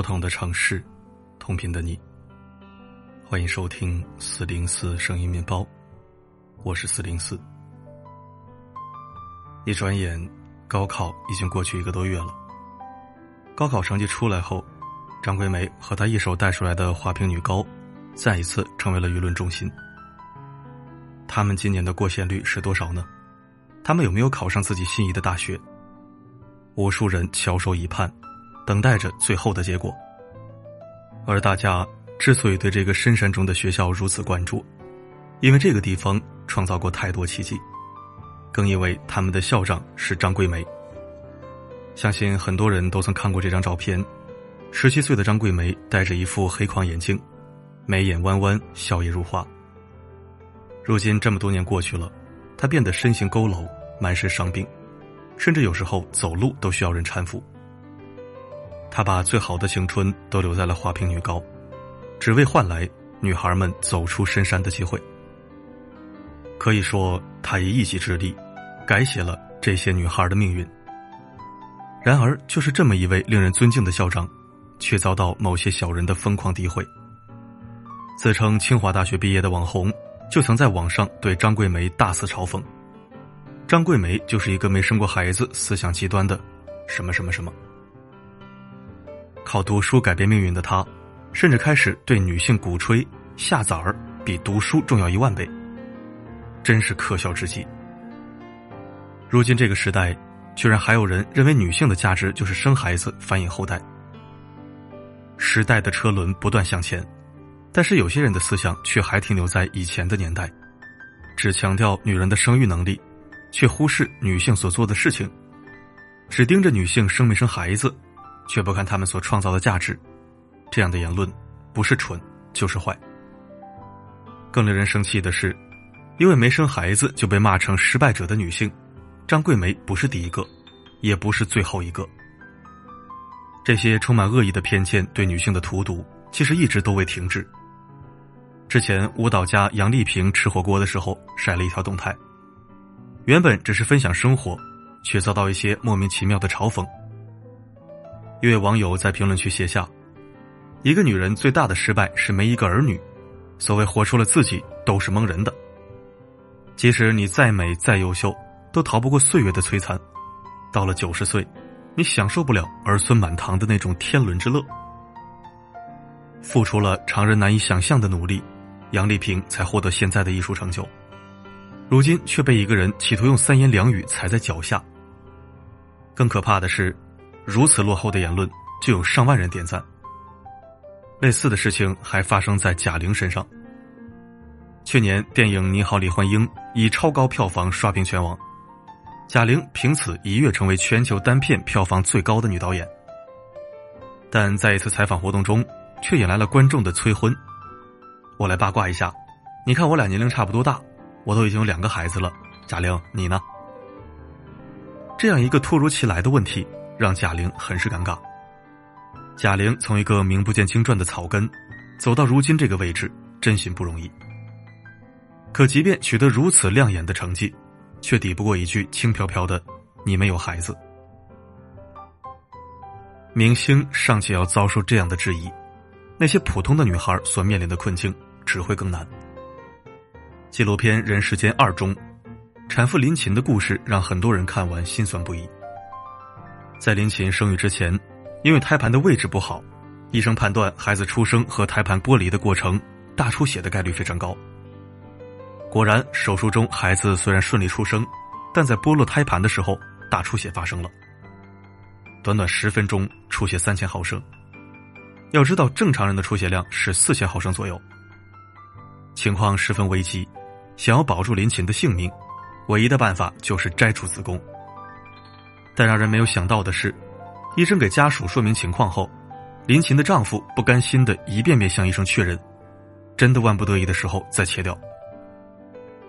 不同的城市，同频的你。欢迎收听四零四声音面包，我是四零四。一转眼，高考已经过去一个多月了。高考成绩出来后，张桂梅和她一手带出来的华坪女高，再一次成为了舆论中心。他们今年的过线率是多少呢？他们有没有考上自己心仪的大学？无数人翘首以盼，等待着最后的结果。而大家之所以对这个深山中的学校如此关注，因为这个地方创造过太多奇迹，更因为他们的校长是张桂梅。相信很多人都曾看过这张照片：十七岁的张桂梅戴着一副黑框眼镜，眉眼弯弯，笑靥如花。如今这么多年过去了，他变得身形佝偻，满身伤病，甚至有时候走路都需要人搀扶。他把最好的青春都留在了华坪女高，只为换来女孩们走出深山的机会。可以说，他以一己之力，改写了这些女孩的命运。然而，就是这么一位令人尊敬的校长，却遭到某些小人的疯狂诋毁。自称清华大学毕业的网红。就曾在网上对张桂梅大肆嘲讽，张桂梅就是一个没生过孩子、思想极端的什么什么什么。靠读书改变命运的他，甚至开始对女性鼓吹下崽儿比读书重要一万倍，真是可笑至极。如今这个时代，居然还有人认为女性的价值就是生孩子、繁衍后代。时代的车轮不断向前。但是有些人的思想却还停留在以前的年代，只强调女人的生育能力，却忽视女性所做的事情，只盯着女性生没生孩子，却不看他们所创造的价值。这样的言论，不是蠢就是坏。更令人生气的是，因为没生孩子就被骂成失败者的女性，张桂梅不是第一个，也不是最后一个。这些充满恶意的偏见对女性的荼毒，其实一直都未停止。之前舞蹈家杨丽萍吃火锅的时候晒了一条动态，原本只是分享生活，却遭到一些莫名其妙的嘲讽。一位网友在评论区写下：“一个女人最大的失败是没一个儿女，所谓活出了自己都是蒙人的。即使你再美再优秀，都逃不过岁月的摧残。到了九十岁，你享受不了儿孙满堂的那种天伦之乐，付出了常人难以想象的努力。”杨丽萍才获得现在的艺术成就，如今却被一个人企图用三言两语踩在脚下。更可怕的是，如此落后的言论就有上万人点赞。类似的事情还发生在贾玲身上。去年电影《你好，李焕英》以超高票房刷屏全网，贾玲凭此一跃成为全球单片票房最高的女导演。但在一次采访活动中，却引来了观众的催婚。我来八卦一下，你看我俩年龄差不多大，我都已经有两个孩子了。贾玲，你呢？这样一个突如其来的问题，让贾玲很是尴尬。贾玲从一个名不见经传的草根，走到如今这个位置，真心不容易。可即便取得如此亮眼的成绩，却抵不过一句轻飘飘的“你没有孩子”。明星尚且要遭受这样的质疑，那些普通的女孩所面临的困境。只会更难。纪录片《人世间二》中，产妇林琴的故事让很多人看完心酸不已。在林琴生育之前，因为胎盘的位置不好，医生判断孩子出生和胎盘剥离的过程大出血的概率非常高。果然，手术中孩子虽然顺利出生，但在剥落胎盘的时候，大出血发生了。短短十分钟，出血三千毫升。要知道，正常人的出血量是四千毫升左右。情况十分危急，想要保住林琴的性命，唯一的办法就是摘除子宫。但让人没有想到的是，医生给家属说明情况后，林琴的丈夫不甘心的一遍遍向医生确认，真的万不得已的时候再切掉。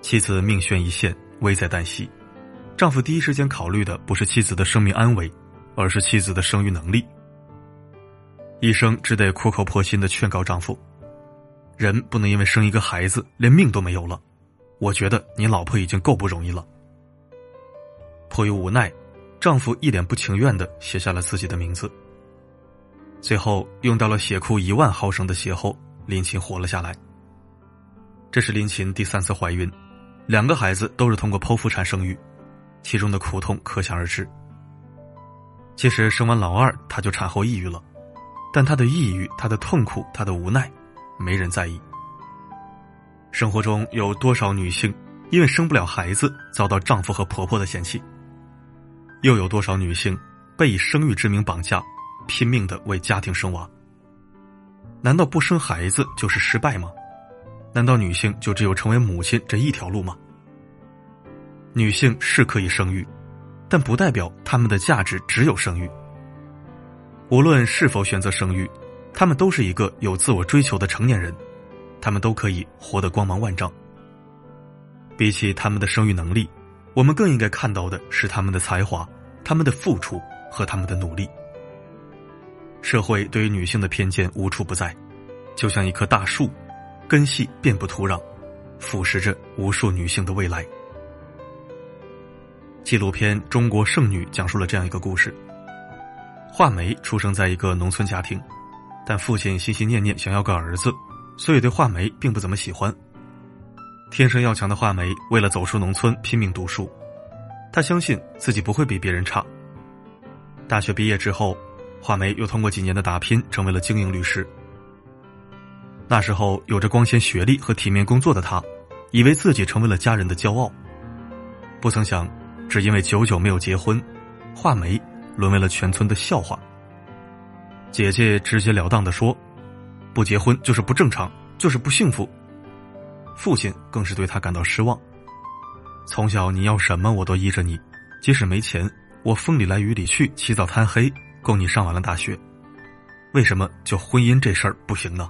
妻子命悬一线，危在旦夕，丈夫第一时间考虑的不是妻子的生命安危，而是妻子的生育能力。医生只得苦口婆心的劝告丈夫。人不能因为生一个孩子连命都没有了，我觉得你老婆已经够不容易了。迫于无奈，丈夫一脸不情愿的写下了自己的名字。最后用到了血库一万毫升的血后，林琴活了下来。这是林琴第三次怀孕，两个孩子都是通过剖腹产生育，其中的苦痛可想而知。其实生完老二，她就产后抑郁了，但她的抑郁、她的痛苦、她的无奈，没人在意。生活中有多少女性因为生不了孩子，遭到丈夫和婆婆的嫌弃？又有多少女性被以生育之名绑架，拼命的为家庭生娃？难道不生孩子就是失败吗？难道女性就只有成为母亲这一条路吗？女性是可以生育。但不代表她们的价值只有生育。无论是否选择生育，她们都是一个有自我追求的成年人，她们都可以活得光芒万丈。比起他们的生育能力，我们更应该看到的是他们的才华、他们的付出和他们的努力。社会对于女性的偏见无处不在，就像一棵大树，根系遍布土壤，腐蚀着无数女性的未来。纪录片《中国剩女》讲述了这样一个故事：画眉出生在一个农村家庭，但父亲心心念念想要个儿子，所以对画眉并不怎么喜欢。天生要强的画眉为了走出农村拼命读书，他相信自己不会比别人差。大学毕业之后，画眉又通过几年的打拼成为了精英律师。那时候有着光鲜学历和体面工作的他，以为自己成为了家人的骄傲，不曾想。只因为久久没有结婚，画眉沦为了全村的笑话。姐姐直截了当的说：“不结婚就是不正常，就是不幸福。”父亲更是对他感到失望。从小你要什么我都依着你，即使没钱，我风里来雨里去，起早贪黑，供你上完了大学。为什么就婚姻这事儿不行呢？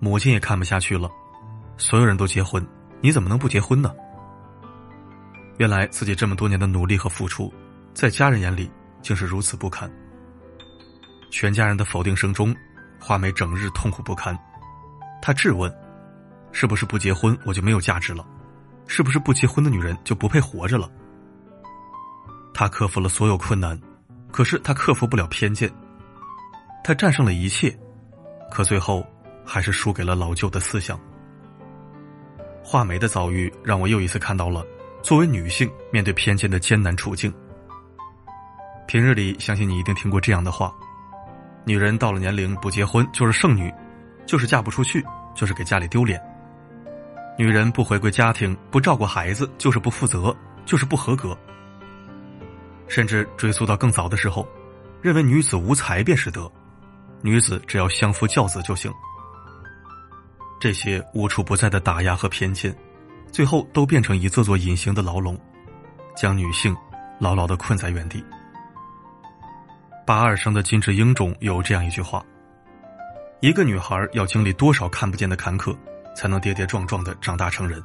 母亲也看不下去了，所有人都结婚，你怎么能不结婚呢？原来自己这么多年的努力和付出，在家人眼里竟是如此不堪。全家人的否定声中，画眉整日痛苦不堪。她质问：“是不是不结婚我就没有价值了？是不是不结婚的女人就不配活着了？”他克服了所有困难，可是他克服不了偏见。他战胜了一切，可最后还是输给了老旧的思想。画眉的遭遇让我又一次看到了。作为女性，面对偏见的艰难处境。平日里，相信你一定听过这样的话：女人到了年龄不结婚就是剩女，就是嫁不出去，就是给家里丢脸。女人不回归家庭，不照顾孩子，就是不负责，就是不合格。甚至追溯到更早的时候，认为女子无才便是德，女子只要相夫教子就行。这些无处不在的打压和偏见。最后都变成一座座隐形的牢笼，将女性牢牢的困在原地。八二生的金智英中有这样一句话：“一个女孩要经历多少看不见的坎坷，才能跌跌撞撞的长大成人？”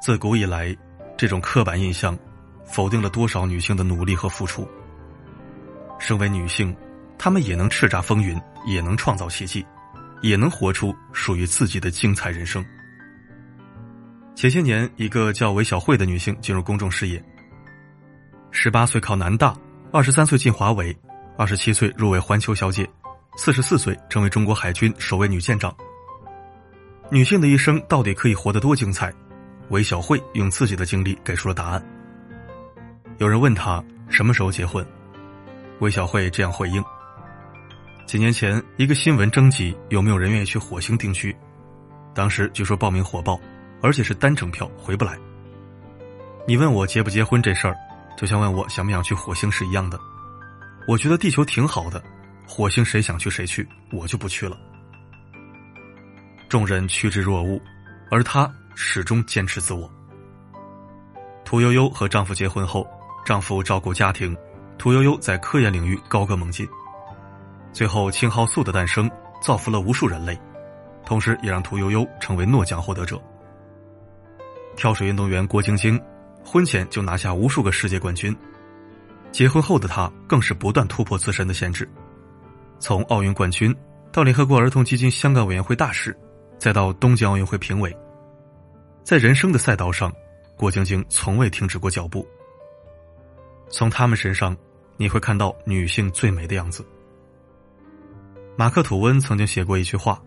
自古以来，这种刻板印象否定了多少女性的努力和付出。身为女性，她们也能叱咤风云，也能创造奇迹，也能活出属于自己的精彩人生。前些年，一个叫韦小慧的女性进入公众视野。十八岁考南大，二十三岁进华为，二十七岁入围环球小姐，四十四岁成为中国海军首位女舰长。女性的一生到底可以活得多精彩？韦小慧用自己的经历给出了答案。有人问她什么时候结婚，韦小慧这样回应：几年前，一个新闻征集有没有人愿意去火星定居，当时据说报名火爆。而且是单程票，回不来。你问我结不结婚这事儿，就像问我想不想去火星是一样的。我觉得地球挺好的，火星谁想去谁去，我就不去了。众人趋之若鹜，而她始终坚持自我。屠呦呦和丈夫结婚后，丈夫照顾家庭，屠呦呦在科研领域高歌猛进，最后青蒿素的诞生造福了无数人类，同时也让屠呦呦成为诺奖获得者。跳水运动员郭晶晶，婚前就拿下无数个世界冠军，结婚后的她更是不断突破自身的限制，从奥运冠军到联合国儿童基金香港委员会大使，再到东京奥运会评委，在人生的赛道上，郭晶晶从未停止过脚步。从他们身上，你会看到女性最美的样子。马克·吐温曾经写过一句话：“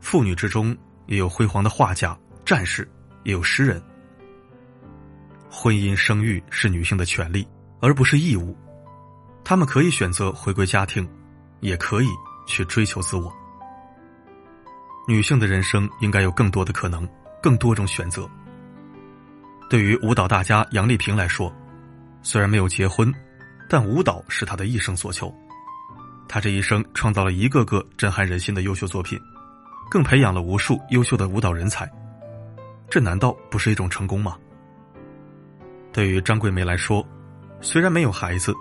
妇女之中也有辉煌的画家、战士，也有诗人。婚姻生育是女性的权利，而不是义务。她们可以选择回归家庭，也可以去追求自我。女性的人生应该有更多的可能，更多种选择。对于舞蹈大家杨丽萍来说，虽然没有结婚，但舞蹈是她的一生所求。”她这一生创造了一个个震撼人心的优秀作品，更培养了无数优秀的舞蹈人才，这难道不是一种成功吗？对于张桂梅来说，虽然没有孩子，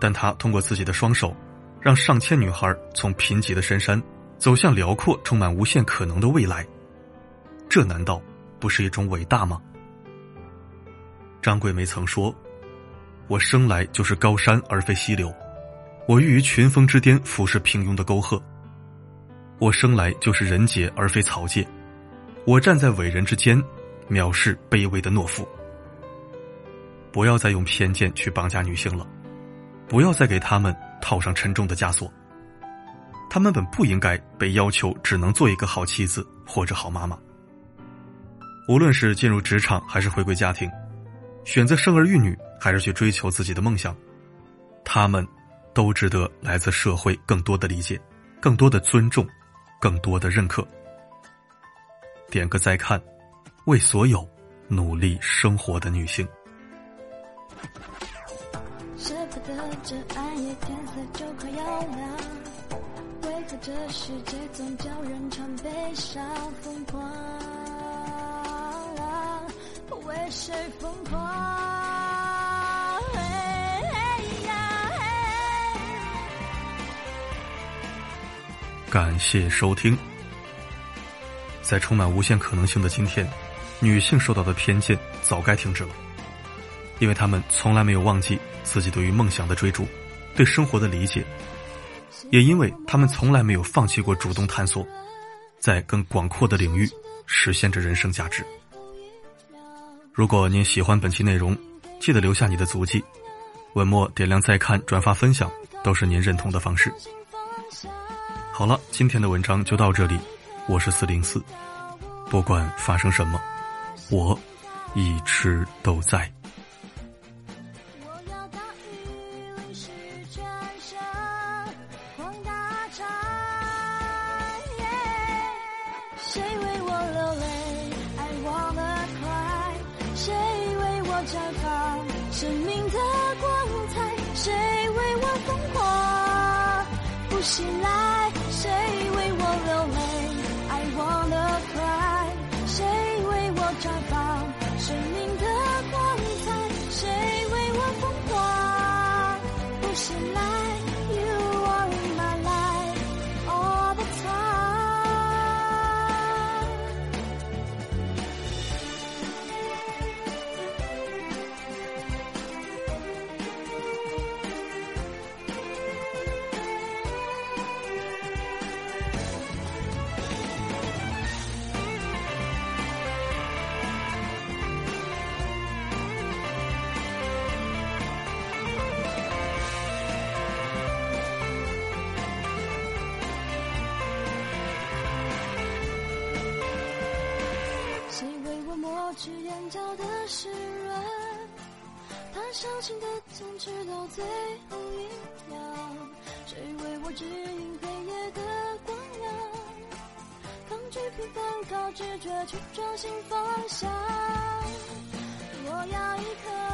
但她通过自己的双手，让上千女孩从贫瘠的深山走向辽阔、充满无限可能的未来，这难道不是一种伟大吗？张桂梅曾说：“我生来就是高山而非溪流。”我欲于群峰之巅俯视平庸的沟壑。我生来就是人杰而非草芥，我站在伟人之间，藐视卑微的懦夫。不要再用偏见去绑架女性了，不要再给他们套上沉重的枷锁。他们本不应该被要求只能做一个好妻子或者好妈妈。无论是进入职场还是回归家庭，选择生儿育女还是去追求自己的梦想，他们。都值得来自社会更多的理解，更多的尊重，更多的认可。点个再看，为所有努力生活的女性。舍不得这暗夜天色就快要亮，为何这世界总叫人常悲伤疯狂？为谁疯狂？感谢收听。在充满无限可能性的今天，女性受到的偏见早该停止了，因为她们从来没有忘记自己对于梦想的追逐，对生活的理解，也因为他们从来没有放弃过主动探索，在更广阔的领域实现着人生价值。如果您喜欢本期内容，记得留下你的足迹，文末点亮再看、转发分享，都是您认同的方式。好了，今天的文章就到这里。我是四零四，不管发生什么，我一直都在。绽放生命的光彩？谁为我疯狂不醒来？去眼角的湿润，他伤心的坚持到最后一秒。谁为我指引黑夜的光亮？抗拒平凡，靠直觉去找新方向。我要一颗。